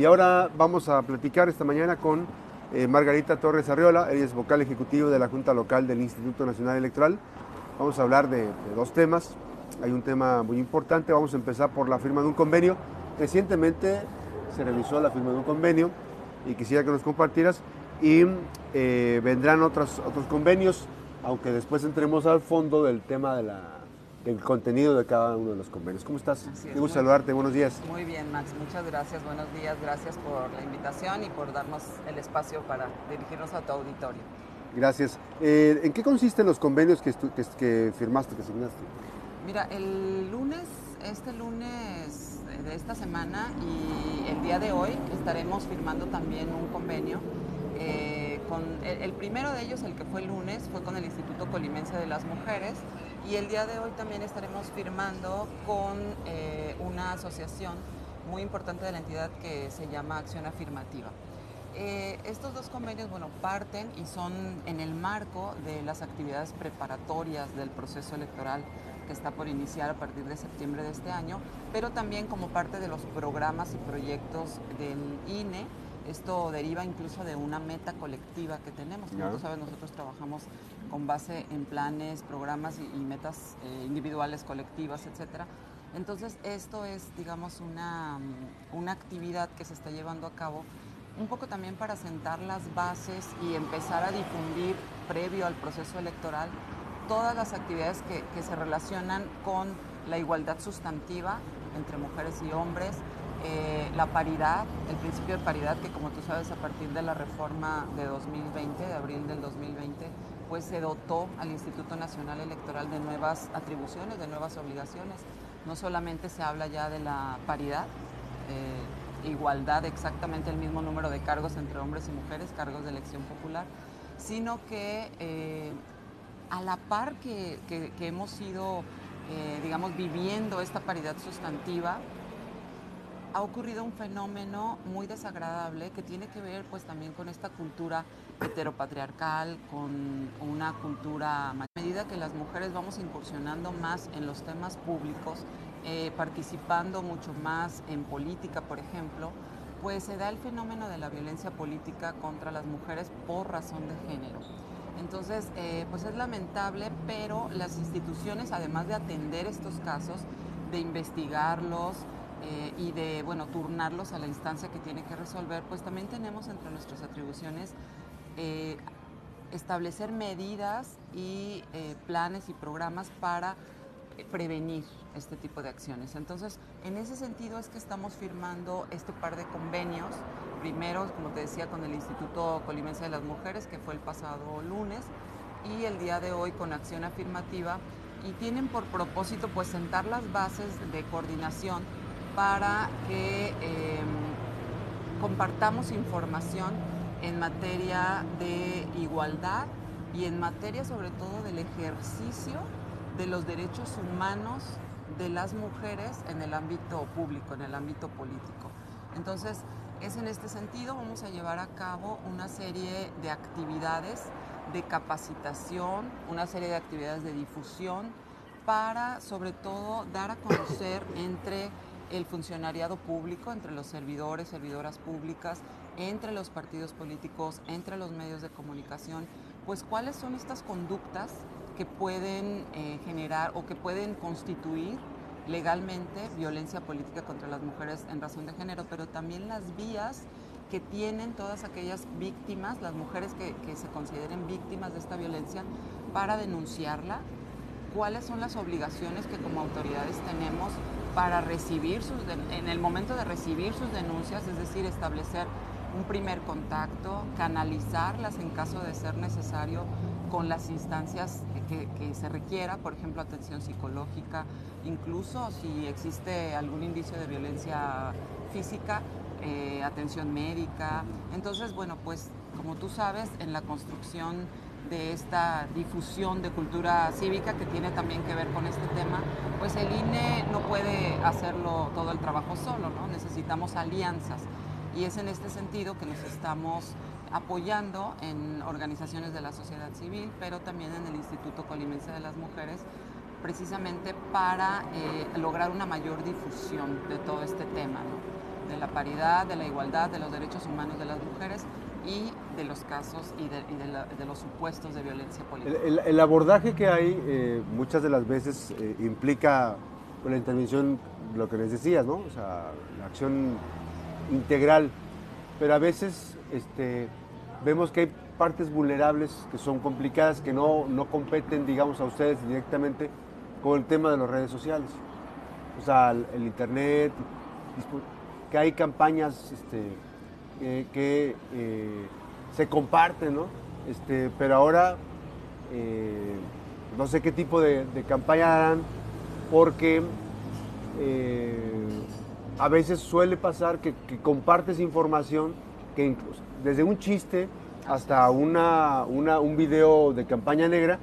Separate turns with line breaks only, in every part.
Y ahora vamos a platicar esta mañana con eh, Margarita Torres Arriola, ella es vocal ejecutivo de la Junta Local del Instituto Nacional Electoral. Vamos a hablar de, dos temas. Hay un tema muy importante, vamos a empezar por la firma de un convenio. Recientemente se realizó la firma de un convenio y quisiera que nos compartieras y eh, vendrán otros, otros convenios, aunque después entremos al fondo del tema de la, del contenido de cada uno de los convenios. ¿Cómo estás?
Es,
Me gusta
muy-
saludarte, buenos días.
Muy bien, Max, muchas gracias, buenos días, gracias por la invitación y por darnos el espacio para dirigirnos a tu auditorio.
Gracias. Eh, ¿En qué consisten los convenios que, estu- que, que firmaste, que asignaste?
Mira, el lunes, este lunes de esta semana y el día de hoy estaremos firmando también un convenio. eh, con el, el primero de ellos, el que fue el lunes, fue con el Instituto Colimense de las Mujeres y el día de hoy también estaremos firmando con eh, una asociación muy importante de la entidad que se llama Acción Afirmativa. Eh, estos dos convenios, bueno, parten y son en el marco de las actividades preparatorias del proceso electoral que está por iniciar a partir de septiembre de este año, pero también como parte de los programas y proyectos del INE. Esto deriva incluso de una meta colectiva que tenemos. Como tú sabes, nosotros trabajamos con base en planes, programas y, y metas eh, individuales, colectivas, etcétera. Entonces, esto es, digamos, una, mm, una actividad que se está llevando a cabo un poco también para sentar las bases y empezar a difundir previo al proceso electoral todas las actividades que, que se relacionan con la igualdad sustantiva entre mujeres y hombres, eh, la paridad, el principio de paridad que como tú sabes a partir de la reforma de 2020, de abril del 2020, pues se dotó al Instituto Nacional Electoral de nuevas atribuciones, de nuevas obligaciones. No solamente se habla ya de la paridad, eh, igualdad, exactamente el mismo número de cargos entre hombres y mujeres, cargos de elección popular, sino que eh, a la par que, que- hemos ido, digamos, viviendo esta paridad sustantiva, ha ocurrido un fenómeno muy desagradable que tiene que ver pues también con esta cultura heteropatriarcal, con una cultura, a medida que las mujeres vamos incursionando más en los temas públicos, eh, participando mucho más en política, por ejemplo, pues se da el fenómeno de la violencia política contra las mujeres por razón de género. Entonces, eh, pues es lamentable, pero las instituciones, además de atender estos casos, de investigarlos eh, y de, bueno, turnarlos a la instancia que tiene que resolver, pues también tenemos entre nuestras atribuciones eh, establecer medidas y eh, planes y programas para eh, prevenir este tipo de acciones. Entonces, en ese sentido es que estamos firmando este par de convenios. Primero, como te decía, con el Instituto Colimense de las Mujeres, que fue el pasado lunes, y el día de hoy con Acción Afirmativa, y tienen por propósito pues sentar las bases de coordinación para que eh, compartamos información en materia de igualdad y en materia sobre todo del ejercicio de los derechos humanos de las mujeres en el ámbito público, en el ámbito político. Entonces, es en este sentido, vamos a llevar a cabo una serie de actividades de capacitación, una serie de actividades de difusión para, sobre todo, dar a conocer entre el funcionariado público, entre los servidores, servidoras públicas, entre los partidos políticos, entre los medios de comunicación, pues cuáles son estas conductas que pueden eh, generar o que pueden constituir legalmente violencia política contra las mujeres en razón de género, pero también las vías que tienen todas aquellas víctimas, las mujeres que, que se consideren víctimas de esta violencia, para denunciarla, cuáles son las obligaciones que como autoridades tenemos para recibir sus, en el momento de recibir sus denuncias, es decir, establecer un primer contacto, canalizarlas en caso de ser necesario con las instancias que, que se requiera, por ejemplo, atención psicológica, incluso si existe algún indicio de violencia física, eh, atención médica. Entonces, bueno, pues como tú sabes, en la construcción de esta difusión de cultura cívica que tiene también que ver con este tema, pues el INE no puede hacerlo todo el trabajo solo, ¿no? Necesitamos alianzas. Y es en este sentido que nos estamos apoyando en organizaciones de la sociedad civil, pero también en el Instituto Colimense de las Mujeres, precisamente para eh, lograr una mayor difusión de todo este tema. de la paridad, de la igualdad, de los derechos humanos de las mujeres y de los casos y de, los supuestos de violencia política.
El, abordaje que hay eh, muchas de las veces eh, implica la intervención, lo que les decías, ¿no? O sea, la acción integral, pero a veces este, vemos que hay partes vulnerables que son complicadas, que no, no competen, digamos, a ustedes directamente con el tema de las redes sociales. O sea, el, Internet, que hay campañas este, que eh, se comparten, ¿no? Este, pero ahora eh, no sé qué tipo de, campaña harán, porque eh, a veces suele pasar que, compartes información que incluso, desde un chiste hasta una, un video de campaña negra,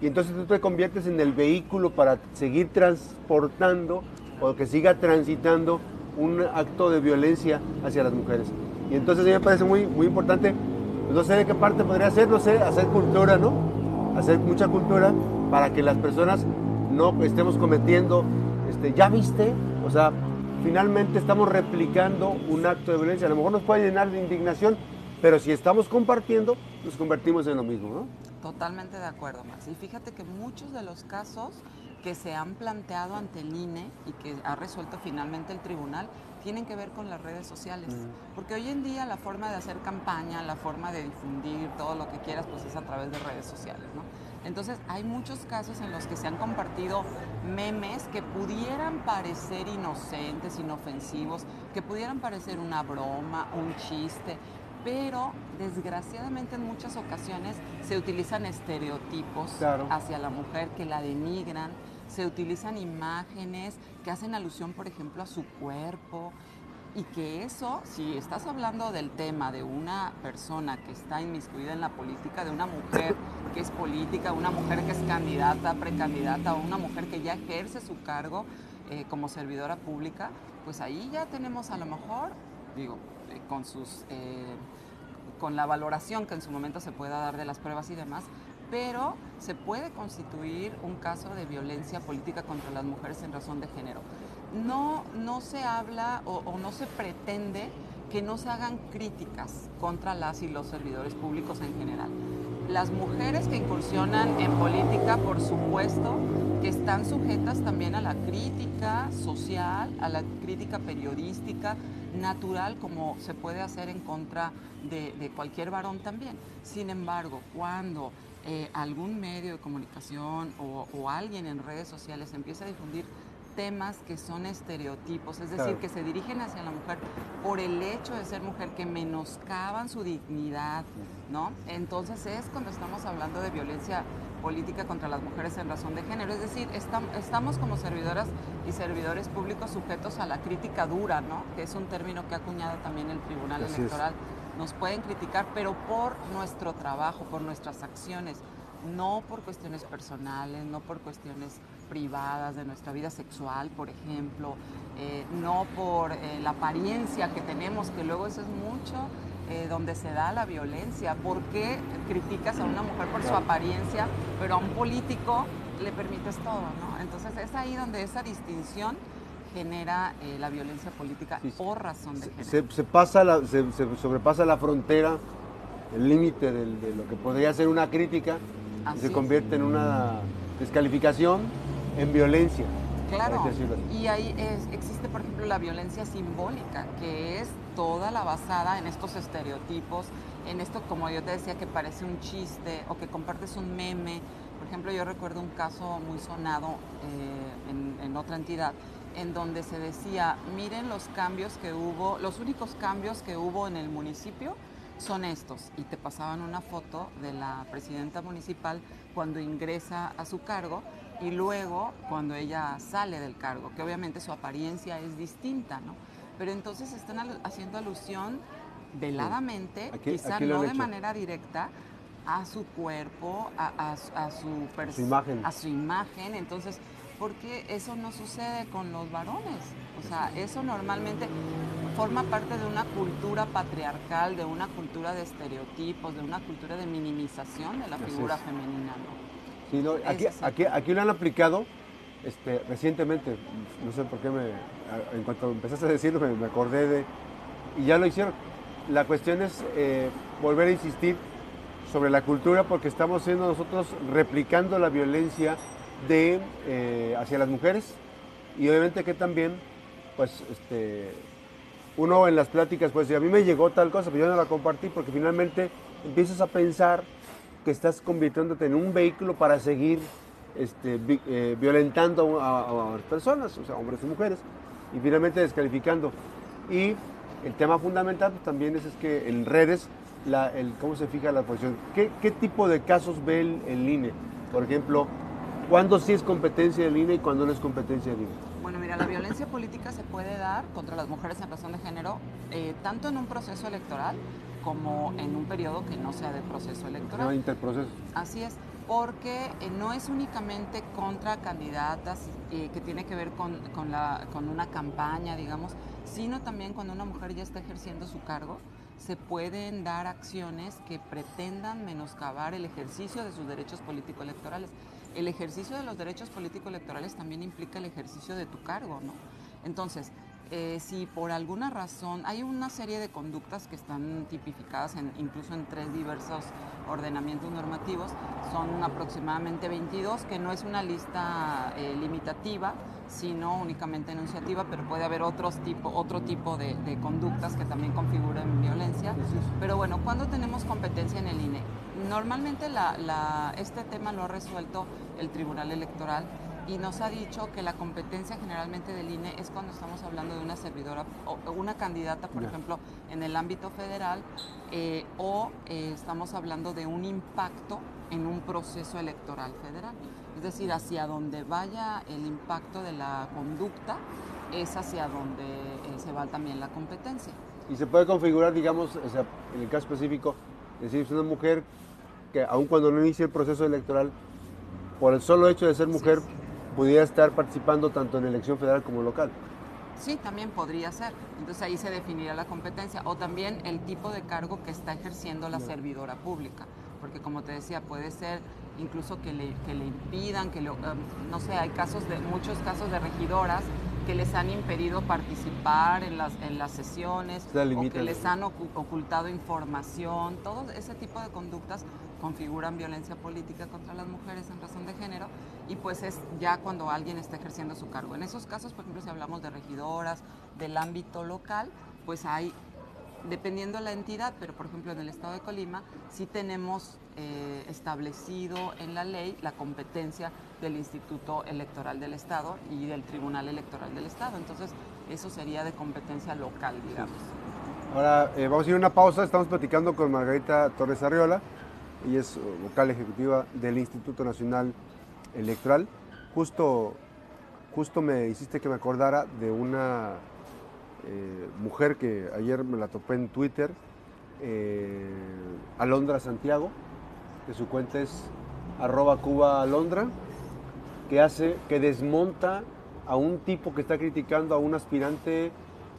y entonces tú te conviertes en el vehículo para seguir transportando o que siga transitando un acto de violencia hacia las mujeres. Y entonces a mí me parece muy, muy importante, no sé de qué parte podría ser, no sé, hacer cultura, ¿no? Hacer mucha cultura para que las personas no estemos cometiendo, este, ¿ya viste? O sea, finalmente estamos replicando un acto de violencia. A lo mejor nos puede llenar de indignación, pero si estamos compartiendo, nos convertimos en lo mismo, ¿no?
Totalmente de acuerdo, Max. Y fíjate que muchos de los casos que se han planteado ante el INE y que ha resuelto finalmente el tribunal tienen que ver con las redes sociales. Porque hoy en día la forma de hacer campaña, la forma de difundir todo lo que quieras, pues es a través de redes sociales, ¿no? Entonces hay muchos casos en los que se han compartido memes que pudieran parecer inocentes, inofensivos, que pudieran parecer una broma, un chiste, pero desgraciadamente en muchas ocasiones se utilizan estereotipos hacia la mujer que la denigran, se utilizan imágenes que hacen alusión, por ejemplo, a su cuerpo, y que eso, si estás hablando del tema de una persona que está inmiscuida en la política, de una mujer que es política, una mujer que es candidata, precandidata, o una mujer que ya ejerce su cargo eh, como servidora pública, pues ahí ya tenemos a lo mejor, digo, eh, con sus... Eh, con la valoración que en su momento se pueda dar de las pruebas y demás, pero se puede constituir un caso de violencia política contra las mujeres en razón de género. No, no se habla o, no se pretende que no se hagan críticas contra las y los servidores públicos en general. Las mujeres que incursionan en política, por supuesto, que están sujetas también a la crítica social, a la crítica periodística, natural como se puede hacer en contra de, cualquier varón también. Sin embargo, cuando eh, algún medio de comunicación o, alguien en redes sociales empieza a difundir temas que son estereotipos, es decir, que se dirigen hacia la mujer por el hecho de ser mujer, que menoscaban su dignidad, ¿no? Entonces es cuando estamos hablando de violencia política contra las mujeres en razón de género. Es decir, estamos como servidoras y servidores públicos sujetos a la crítica dura, ¿no? que es un término que ha acuñado también el Tribunal Electoral. Nos pueden criticar, pero por nuestro trabajo, por nuestras acciones, no por cuestiones personales, no por cuestiones privadas de nuestra vida sexual, por ejemplo, eh, no por eh, la apariencia que tenemos, que luego eso es mucho eh, donde se da la violencia. ¿Por qué criticas a una mujer por su apariencia, pero a un político le permites todo? ¿no? Entonces es ahí donde esa distinción genera eh, la violencia política por razón de género.
Se, pasa la, se, sobrepasa la frontera, el límite de, lo que podría ser una crítica, y se convierte en una descalificación, en violencia.
Claro, y ahí existe, por ejemplo, la violencia simbólica, que es toda la basada en estos estereotipos, en esto, como yo te decía, que parece un chiste o que compartes un meme. Por ejemplo, yo recuerdo un caso muy sonado eh, en, otra entidad, en donde se decía, miren los cambios que hubo, los únicos cambios que hubo en el municipio son estos. Y te pasaban una foto de la presidenta municipal cuando ingresa a su cargo y luego cuando ella sale del cargo, que obviamente su apariencia es distinta, ¿no? pero entonces están haciendo alusión veladamente, quizá no de manera directa, a su cuerpo, a, su,
imagen.
a su imagen. Entonces, ¿por qué eso no sucede con los varones? O sea, eso normalmente forma parte de una cultura patriarcal, de una cultura de estereotipos, de una cultura de minimización de la figura femenina.
¿no? aquí, aquí, aquí lo han aplicado este, recientemente, no sé por qué me, en cuanto empezaste a decirlo me, acordé de, y ya lo hicieron. La cuestión es eh, volver a insistir sobre la cultura porque estamos siendo nosotros replicando la violencia de, eh, hacia las mujeres y obviamente que también, pues, este, uno en las pláticas, pues, si a mí me llegó tal cosa, pero yo no la compartí porque finalmente empiezas a pensar que estás convirtiéndote en un vehículo para seguir este, eh, violentando a, a, personas, o sea, hombres y mujeres, y finalmente descalificando. Y el tema fundamental pues, también es, es, que en redes, la, el, ¿cómo se fija la posición? ¿Qué, ¿Qué, tipo de casos ve el, el, INE? Por ejemplo, ¿cuándo sí es competencia del INE y cuándo no es competencia del INE?
Bueno, mira, la violencia política se puede dar contra las mujeres en razón de género, eh, tanto en un proceso electoral como en un periodo que no sea de proceso electoral.
No interproceso.
Así es porque eh, no es únicamente contra candidatas eh, que tiene que ver con, con, la, con una campaña, digamos, sino también cuando una mujer ya está ejerciendo su cargo, se pueden dar acciones que pretendan menoscabar el ejercicio de sus derechos político-electorales. El ejercicio de los derechos político-electorales también implica el ejercicio de tu cargo, ¿no? Entonces, eh, si por alguna razón hay una serie de conductas que están tipificadas en, incluso en tres diversos ordenamientos normativos, son aproximadamente 22, que no es una lista eh, limitativa, sino únicamente enunciativa, pero puede haber otros tipo, otro tipo de, conductas que también configuren violencia. Pero bueno, ¿cuándo tenemos competencia en el INE? Normalmente este tema lo ha resuelto el Tribunal Electoral y nos ha dicho que la competencia generalmente del INE es cuando estamos hablando de una servidora o una candidata, por ejemplo, en el ámbito federal, eh, o eh, estamos hablando de un impacto en un proceso electoral federal. Es decir, hacia donde vaya el impacto de la conducta es hacia donde eh, se va también la competencia.
Y se puede configurar, digamos, en el caso específico, es decir, es una mujer que aun cuando no inicie el proceso electoral, por el solo hecho de ser mujer, pudiera estar participando tanto en elección federal como local.
Sí, también podría ser. Entonces ahí se definiría la competencia. O también el tipo de cargo que está ejerciendo la servidora pública. Porque como te decía, puede ser incluso que le, que le impidan, que um, no sé, hay casos de, muchos casos de regidoras que les han impedido participar en las, en las sesiones o que les han ocultado información, todo ese tipo de conductas configuran violencia política contra las mujeres en razón de género y pues es ya cuando alguien está ejerciendo su cargo. En esos casos, por ejemplo, si hablamos de regidoras, del ámbito local, pues hay, dependiendo de la entidad, pero por ejemplo en el estado de Colima, sí tenemos eh, establecido en la ley la competencia del Instituto Electoral del Estado y del Tribunal Electoral del Estado. Entonces, eso sería de competencia local, digamos.
Ahora eh, vamos a ir a una pausa. Estamos platicando con Margarita Torres Arriola. Ella es vocal ejecutiva del Instituto Nacional Electoral. Justo, justo me hiciste que me acordara de una eh, mujer que ayer me la topé en Twitter, eh, Alondra Santiago, que su cuenta es arroba Cuba Alondra que hace, que desmonta a un tipo que está criticando a un aspirante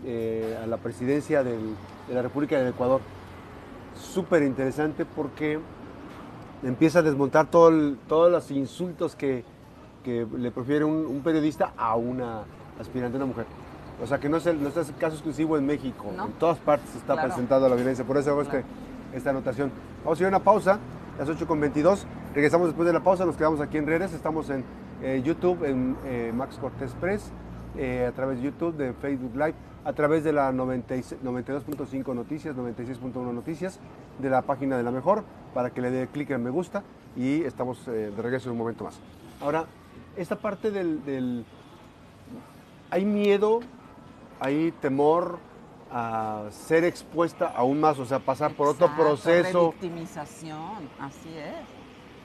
eh, a la presidencia de la República del Ecuador. Súper interesante porque empieza a desmontar todo todos los insultos que, le prefiere un, periodista a una aspirante, una mujer. O sea que no es, el, no es el caso exclusivo en México, en todas partes está presentando la violencia, por eso hago este, esta anotación. Vamos a ir a una pausa, las 8.22, regresamos después de la pausa, nos quedamos aquí en redes, estamos en eh, YouTube, en eh, Max Cortés Press, eh, a través de YouTube, de Facebook Live, a través de la 92.5 Noticias, 96.1 Noticias, de la página de la mejor, para que le dé clic en me gusta y estamos de regreso en un momento más. Ahora, esta parte del, Hay miedo, hay temor a ser expuesta aún más, o sea, pasar por otro proceso.
Victimización, así es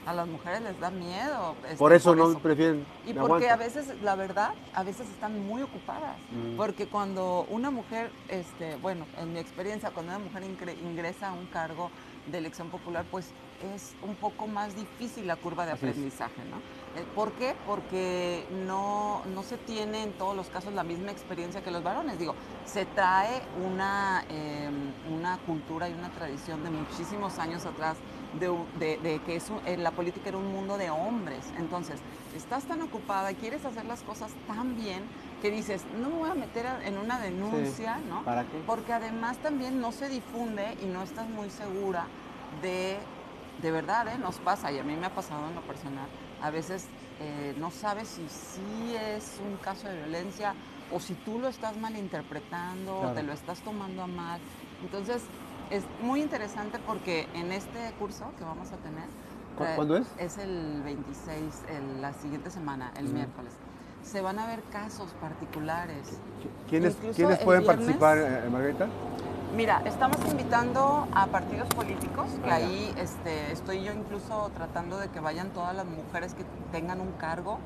a las mujeres les da miedo.
Este, por eso no prefieren.
Y porque a veces, la verdad, a veces están muy ocupadas. Mm. Porque cuando una mujer, este, bueno, en mi experiencia, cuando una mujer ingresa a un cargo de elección popular, pues es un poco más difícil la curva de aprendizaje, ¿no? Eh, ¿Por qué? Porque no, no se tiene en todos los casos la misma experiencia que los varones. Digo, se trae una, em, una cultura y una tradición de muchísimos años atrás de, que eh, la política era un mundo de hombres. Entonces, estás tan ocupada y quieres hacer las cosas tan bien que dices, no me voy a meter en una denuncia, ¿no?
¿Para qué?
Porque además también no se difunde y no estás muy segura de, de verdad, ¿eh? Nos pasa, y a mí me ha pasado en lo personal, a veces eh, no sabes si sí es un caso de violencia o si tú lo estás malinterpretando o te lo estás tomando a mal. Entonces, es muy interesante porque en este curso que vamos a tener...
¿Cuándo es?
Es el 26, la siguiente semana, el miércoles. Se van a ver casos particulares.
¿Quiénes, ¿quiénes pueden participar, eh, Margarita?
Mira, estamos invitando a partidos políticos, que ah, ahí este, estoy yo incluso tratando de que vayan todas las mujeres que tengan un cargo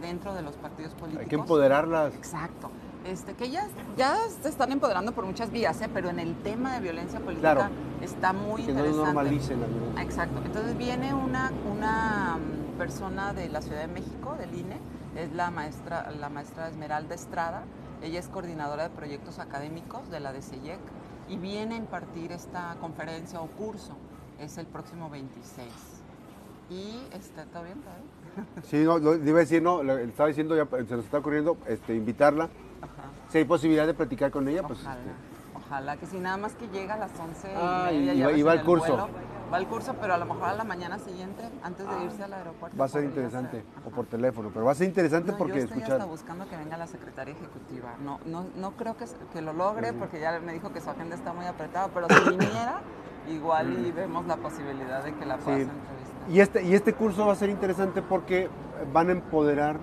dentro de los partidos políticos.
Hay que empoderarlas.
Exacto. Este, que ellas ya se están empoderando por muchas vías, ¿eh? pero en el tema de violencia política está muy
que
interesante.
No normalicen la violencia.
Exacto. Entonces viene una, una mm, persona de la Ciudad de México, del INE, es la maestra, la maestra Esmeralda Estrada. Ella es coordinadora de proyectos académicos de la DCIEC y viene a impartir esta conferencia o curso. Es el próximo 26. Y está bien,
Sí, no, iba a decir, no, estaba diciendo, ya se nos está ocurriendo este, invitarla. Ajá. Si hay posibilidad de platicar con ella, pues.
Ojalá, este, ojalá que si nada más que llega a las 11
ah, y, y, va, al curso.
va al curso, pero a lo mejor a la mañana siguiente, antes de ah. irse al aeropuerto.
Va a ser interesante, o por teléfono, pero va a ser interesante porque
yo estoy hasta buscando que venga la secretaria ejecutiva. No, no, no creo que, que lo logre, porque ya me dijo que su agenda está muy apretada, pero si viniera, igual y vemos la posibilidad de que la pueda entrevistar.
Y este, y este curso va a ser interesante porque van a empoderar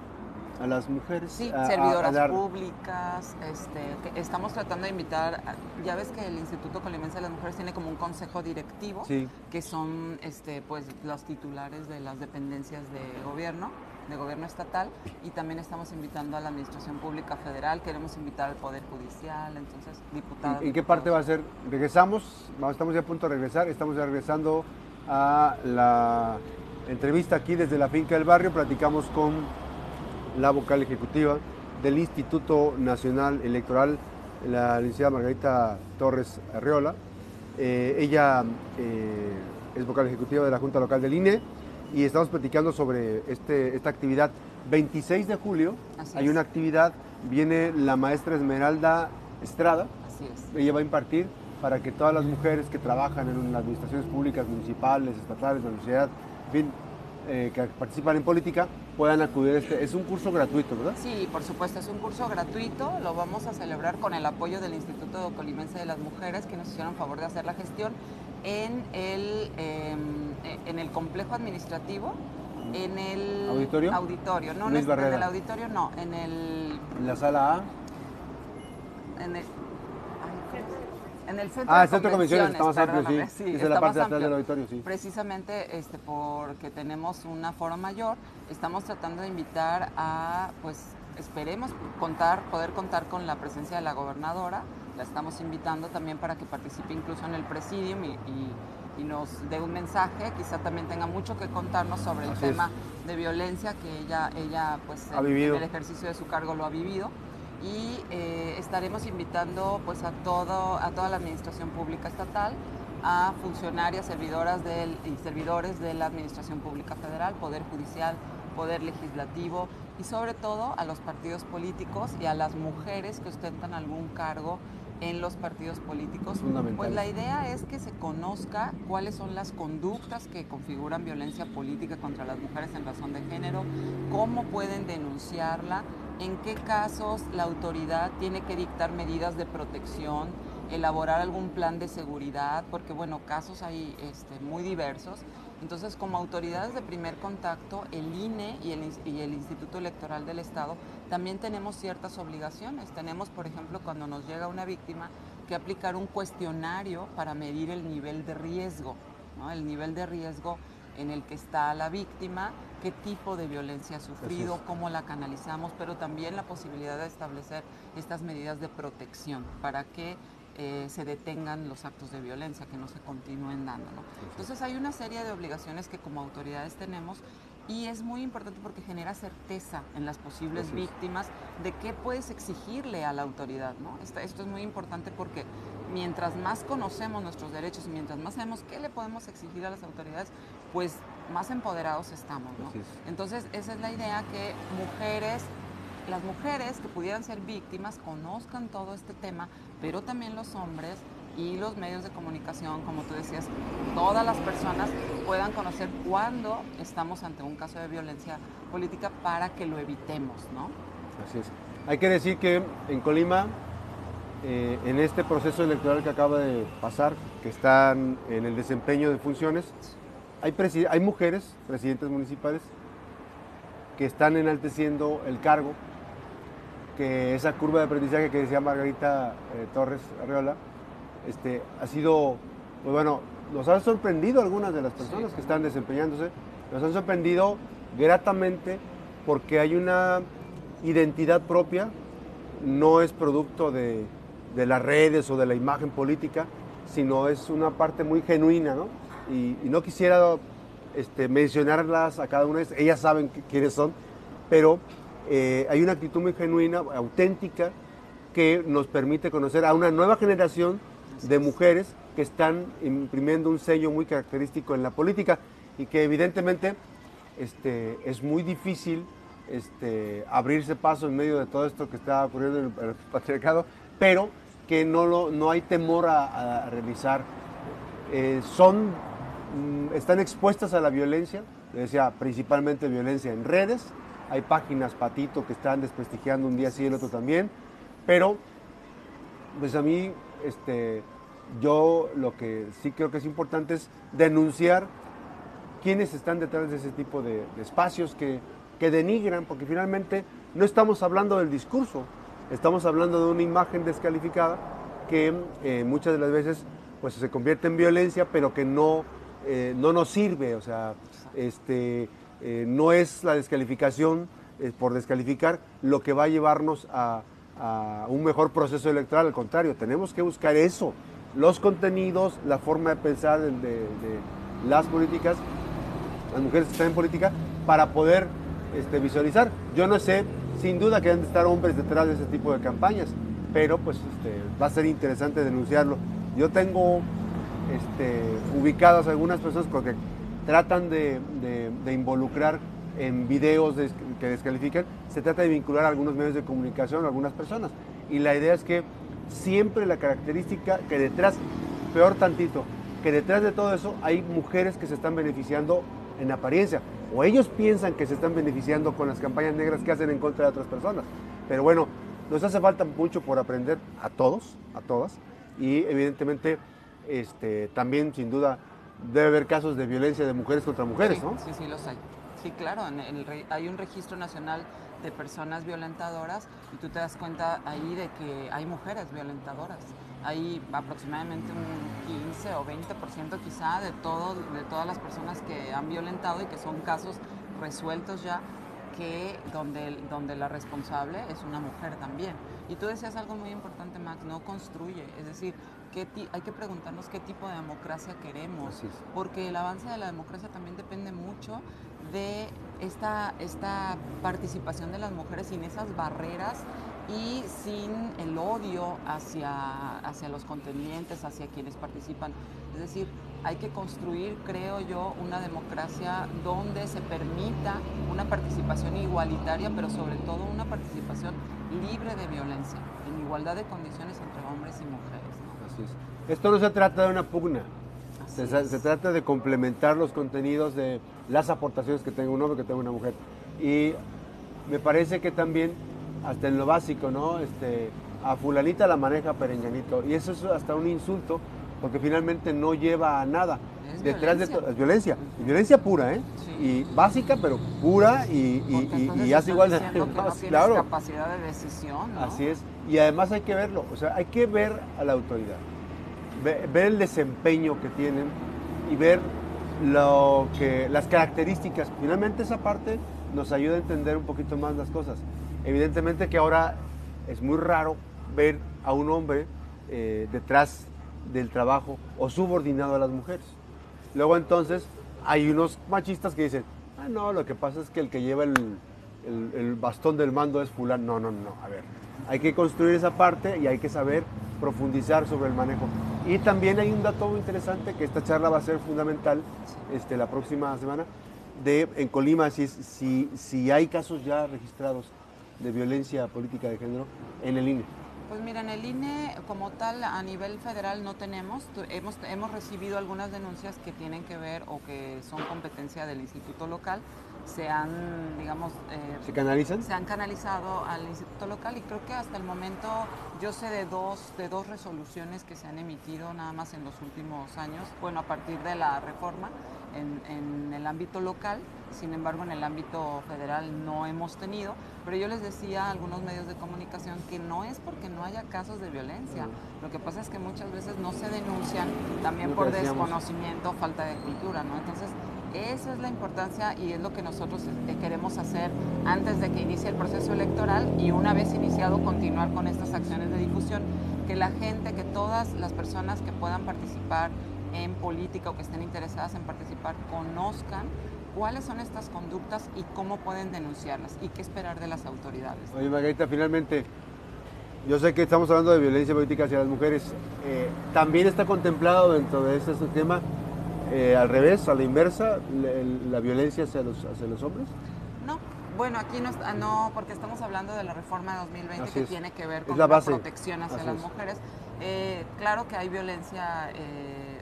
a las mujeres.
Sí, servidoras públicas. Este, estamos tratando de invitar, ya ves que el Instituto Colimense de las Mujeres tiene como un consejo directivo, que son este, pues, los titulares de las dependencias de gobierno de gobierno estatal y también estamos invitando a la administración pública federal, queremos invitar al Poder Judicial, entonces diputados.
¿En, qué parte va a ser? Regresamos, estamos ya a punto de regresar, estamos ya regresando a la entrevista aquí desde la finca del barrio. Platicamos con la vocal ejecutiva del Instituto Nacional Electoral, la licenciada Margarita Torres Arreola. Eh, ella eh, es vocal ejecutiva de la Junta Local del INE y estamos platicando sobre este, esta actividad. 26 de julio hay una actividad, viene la maestra Esmeralda Estrada, ella va a impartir para que todas las mujeres que trabajan en las administraciones públicas, municipales, estatales, la universidad, eh, que participan en política, puedan acudir a este. Es un curso gratuito, ¿verdad?
Sí, por supuesto, es un curso gratuito. Lo vamos a celebrar con el apoyo del Instituto Colimense de las Mujeres, que nos hicieron favor de hacer la gestión en el, em, en el complejo administrativo en el
auditorio,
auditorio. no en el auditorio no en el
en la sala
A en el, en el centro ah, de centro convenciones,
estamos amplio, sí. sí es la parte de atrás del auditorio, sí.
Precisamente este, porque tenemos un aforo mayor, estamos tratando de invitar a, pues, esperemos contar, poder contar con la presencia de la gobernadora. La estamos invitando también para que participe incluso en el presidium y, nos dé un mensaje. Quizá también tenga mucho que contarnos sobre el tema de violencia que ella, ella pues,
ha
en el ejercicio de su cargo lo ha vivido y eh, estaremos invitando pues a todo a toda la administración pública estatal a funcionarias servidoras del, y servidores de la administración pública federal poder judicial poder legislativo y sobre todo a los partidos políticos y a las mujeres que ostentan algún cargo en los partidos políticos. Pues la idea es que se conozca cuáles son las conductas que configuran violencia política contra las mujeres en razón de género, cómo pueden denunciarla, en qué casos la autoridad tiene que dictar medidas de protección, elaborar algún plan de seguridad, porque bueno, casos hay este, muy diversos. Entonces, como autoridades de primer contacto, el INE y el, y el, Instituto Electoral del Estado también tenemos ciertas obligaciones. Tenemos, por ejemplo, cuando nos llega una víctima, que aplicar un cuestionario para medir el nivel de riesgo, ¿no? el nivel de riesgo en el que está la víctima, qué tipo de violencia ha sufrido, cómo la canalizamos, pero también la posibilidad de establecer estas medidas de protección para que eh, se detengan los actos de violencia, que no se continúen dando. Entonces hay una serie de obligaciones que como autoridades tenemos y es muy importante porque genera certeza en las posibles víctimas de qué puedes exigirle a la autoridad. ¿no? Esto, esto es muy importante porque mientras más conocemos nuestros derechos y mientras más sabemos qué le podemos exigir a las autoridades, pues más empoderados estamos. ¿no? Entonces, esa es la idea que mujeres, las mujeres que pudieran ser víctimas conozcan todo este tema, pero también los hombres y los medios de comunicación, como tú decías, todas las personas puedan conocer cuándo estamos ante un caso de violencia política para que lo evitemos, ¿no?
Así es. Hay que decir que en Colima, eh, en este proceso electoral que acaba de pasar, que están en el desempeño de funciones, hay, hay mujeres, presidentes municipales, que están enalteciendo el cargo, que esa curva de aprendizaje que decía Margarita eh, Torres Arreola, este, ha sido, pues bueno, nos han sorprendido algunas de las personas que están desempeñándose, nos han sorprendido gratamente porque hay una identidad propia, no es producto de, las redes o de la imagen política, sino es una parte muy genuina, ¿no? Y, no quisiera este, mencionarlas a cada una de ellas, ellas saben quiénes son, pero eh, hay una actitud muy genuina, auténtica, que nos permite conocer a una nueva generación de mujeres que están imprimiendo un sello muy característico en la política y que evidentemente este, es muy difícil este, abrirse paso en medio de todo esto que está ocurriendo en el, patriarcado, pero que no, lo, no hay temor a, realizar. Eh, son, mm, están expuestas a la violencia, decía, principalmente violencia en redes, hay páginas patito que están desprestigiando un día sí y el otro también, pero pues a mí este, yo lo que sí creo que es importante es denunciar quiénes están detrás de ese tipo de, espacios que, denigran, porque finalmente no estamos hablando del discurso, estamos hablando de una imagen descalificada que eh, muchas de las veces pues, se convierte en violencia, pero que no, eh, no nos sirve, o sea, este, eh, no es la descalificación por descalificar lo que va a llevarnos a, a un mejor proceso electoral, al contrario, tenemos que buscar eso, los contenidos, la forma de pensar de, las políticas, las mujeres que están en política, para poder este, visualizar. Yo no sé, sin duda que deben de estar hombres detrás de ese tipo de campañas, pero pues este, va a ser interesante denunciarlo. Yo tengo este, ubicadas algunas personas porque tratan de, involucrar en videos que descalifican, se trata de vincular a algunos medios de comunicación, a algunas personas. Y la idea es que siempre la característica que detrás, peor tantito, que detrás de todo eso hay mujeres que se están beneficiando en apariencia, o ellos piensan que se están beneficiando con las campañas negras que hacen en contra de otras personas. Pero bueno, nos hace falta mucho por aprender a todos, a todas, y evidentemente este, también sin duda debe haber casos de violencia de mujeres contra mujeres, ¿no?
Sí, sí, los hay. Sí, claro, hay un registro nacional de personas violentadoras y tú te das cuenta ahí de que hay mujeres violentadoras. Hay aproximadamente un 15 o 20% quizá de, todo, de todas las personas que han violentado y que son casos resueltos ya que donde, donde la responsable es una mujer también. Y tú decías algo muy importante, Max, no construye. Es decir, ¿qué hay que preguntarnos qué tipo de democracia queremos, porque el avance de la democracia también depende mucho de esta, esta participación de las mujeres sin esas barreras y sin el odio hacia, hacia los contendientes, hacia quienes participan. Es decir, hay que construir, creo yo, una democracia donde se permita una participación igualitaria, pero sobre todo una participación libre de violencia, en igualdad de condiciones entre hombres y mujeres.
Así es. Esto no se trata de una pugna, se, se, trata de complementar los contenidos de las aportaciones que tenga un hombre, que tenga una mujer. Y me parece que también, hasta en lo básico, ¿no? Este, a fulanita la maneja perenganito. Y eso es hasta un insulto, porque finalmente no lleva a nada. Detrás de todo, es violencia, violencia pura, ¿eh? Y básica, pero pura y, y, hace igual de
claro. capacidad de decisión.
Así es. Y además hay que verlo, o sea, hay que ver a la autoridad ver el desempeño que tienen y ver lo que, las características. Finalmente esa parte nos ayuda a entender un poquito más las cosas. Evidentemente que ahora es muy raro ver a un hombre eh, detrás del trabajo o subordinado a las mujeres. Luego entonces hay unos machistas que dicen, ah, no, lo que pasa es que el que lleva el, bastón del mando es fulano. No, no, no, a ver, hay que construir esa parte y hay que saber profundizar sobre el manejo. Y también hay un dato muy interesante que esta charla va a ser fundamental este, la próxima semana, de en Colima, si, si, si hay casos ya registrados de violencia política de género en el INE.
Pues mira, en el INE como tal a nivel federal no tenemos, hemos, hemos recibido algunas denuncias que tienen que ver o que son competencia del instituto local, se han, digamos...
Eh, ¿Se canalizan?
Se han canalizado al instituto local y creo que hasta el momento yo sé de dos, de dos resoluciones que se han emitido nada más en los últimos años, bueno, a partir de la reforma en, en el ámbito local, sin embargo en el ámbito federal no hemos tenido, pero yo les decía a algunos medios de comunicación que no es porque no haya casos de violencia, lo que pasa es que muchas veces no se denuncian también por desconocimiento, falta de cultura, ¿no? Entonces, esa es la importancia y es lo que nosotros eh, queremos hacer antes de que inicie el proceso electoral y una vez iniciado continuar con estas acciones de difusión, que la gente, que todas las personas que puedan participar en política o que estén interesadas en participar conozcan cuáles son estas conductas y cómo pueden denunciarlas y qué esperar de las autoridades.
Oye, Margarita, finalmente, yo sé que estamos hablando de violencia política hacia las mujeres. Eh, ¿También está contemplado dentro de este tema eh, al revés, a la inversa, la, violencia hacia los, hacia los hombres?
No, bueno, aquí no, no, porque estamos hablando de la reforma de 2020 que tiene que ver con la, protección hacia las mujeres. Eh, claro que hay violencia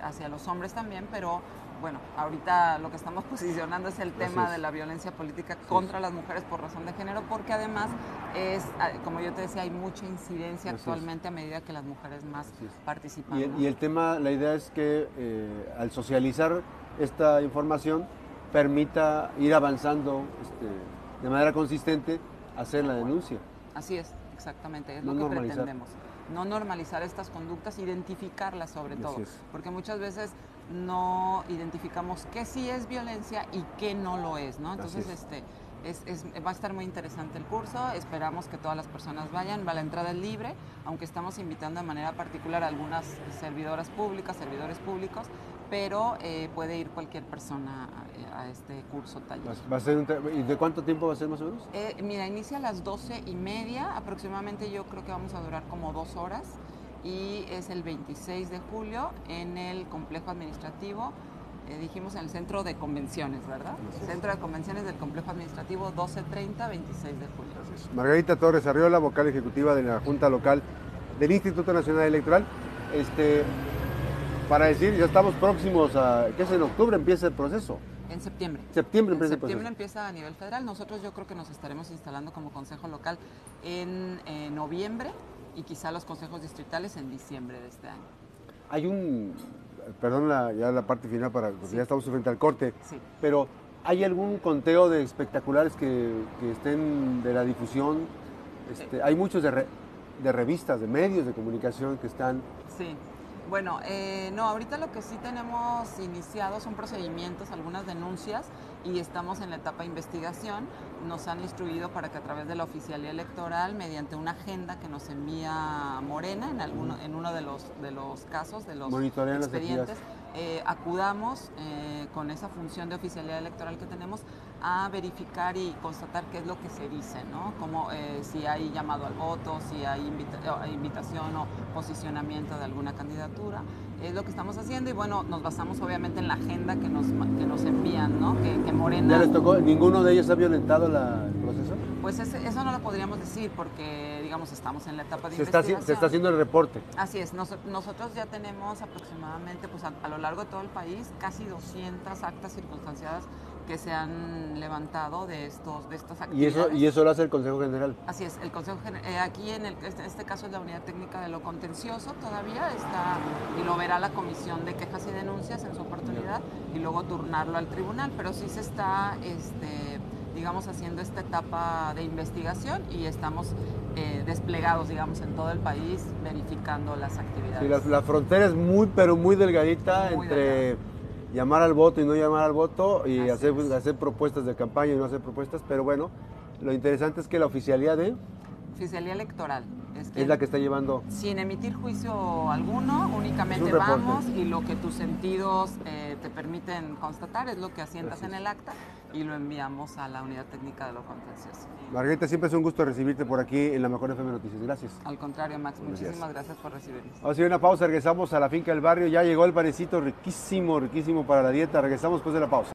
hacia los hombres también, pero bueno, ahorita lo que estamos posicionando es el tema de la violencia política contra las mujeres por razón de género, porque además es, ah, como yo te decía, hay mucha incidencia actualmente a medida que las mujeres más participan.
Y, el tema, la idea es que eh, al socializar esta información permita ir avanzando este, de manera consistente, hacer la denuncia.
Así es, exactamente, es lo que pretendemos. No normalizar estas conductas, identificarlas sobre todo, porque muchas veces no identificamos qué sí es violencia y qué no lo es, ¿no? Entonces, este, es, va a estar muy interesante el curso, esperamos que todas las personas vayan, la entrada es libre, aunque estamos invitando de manera particular a algunas servidoras públicas, servidores públicos, pero eh, puede ir cualquier persona a, este curso taller.
¿Va a ser ¿Y de cuánto tiempo va a ser más o menos?
Eh, mira, inicia a las doce y media, aproximadamente yo creo que vamos a durar como dos horas y es el 26 de julio en el complejo administrativo, eh, dijimos en el centro de convenciones, ¿verdad? Centro de convenciones del complejo administrativo 1230, 26 de julio.
Margarita Torres Arriola, vocal ejecutiva de la Junta Local del Instituto Nacional Electoral. Este, para decir, ya estamos próximos a, ¿qué es en octubre empieza el proceso?
En septiembre.
Septiembre
empieza en septiembre empieza a nivel federal. Nosotros yo creo que nos estaremos instalando como consejo local en noviembre y quizá los consejos distritales en diciembre de este año.
Hay un, perdón la, ya la parte final para, porque ya estamos frente al corte, sí. pero ¿hay algún conteo de espectaculares que, que estén de la difusión? Este, hay muchos de, de revistas, de medios de comunicación que están...
Sí. Bueno, eh, no, ahorita lo que sí tenemos iniciado son procedimientos, algunas denuncias y estamos en la etapa de investigación. Nos han instruido para que a través de la oficialía electoral, mediante una agenda que nos envía Morena en, alguno, en uno de los, de los casos, de los expedientes, eh, acudamos eh, con esa función de oficialidad electoral que tenemos a verificar y constatar qué es lo que se dice, ¿no? Como eh, si hay llamado al voto, si hay invitación o posicionamiento de alguna candidatura. Es lo que estamos haciendo y bueno, nos basamos obviamente en la agenda que nos, que nos envían, ¿no? Que, Morena...
¿Ya les tocó? ¿Ninguno de ellos ha violentado la, el proceso?
Pues eso no lo podríamos decir porque, digamos, estamos en la etapa de
se
investigación.
Está, se está haciendo el reporte.
Así es. nosotros ya tenemos aproximadamente, pues a, lo largo de todo el país, casi 200 actas circunstanciadas que se han levantado de estos de estas actividades.
¿Y eso, y eso lo hace el Consejo General?
Así es, el Consejo General, eh, aquí en este, este, caso es la Unidad Técnica de lo Contencioso todavía está, y lo verá la Comisión de Quejas y Denuncias en su oportunidad, y luego turnarlo al tribunal, pero sí se está, este, digamos, haciendo esta etapa de investigación y estamos eh, desplegados, digamos, en todo el país verificando las actividades.
Sí, la, frontera es muy, pero muy delgadita entre llamar al voto y no llamar al voto y hacer, hacer propuestas de campaña y no hacer propuestas, pero bueno, lo interesante es que la oficialidad de...
oficialía electoral.
Es, la que está llevando.
Sin emitir juicio alguno, únicamente vamos y lo que tus sentidos eh, te permiten constatar es lo que asientas en el acta y lo enviamos a la unidad técnica de lo contencioso.
Margarita, siempre es un gusto recibirte por aquí en la Mejor FM Noticias. Gracias.
Al contrario, Max, muchísimas gracias por recibirnos.
Vamos a hacer una pausa, regresamos a la finca del barrio. Ya llegó el panecito riquísimo, riquísimo para la dieta. Regresamos después de la pausa.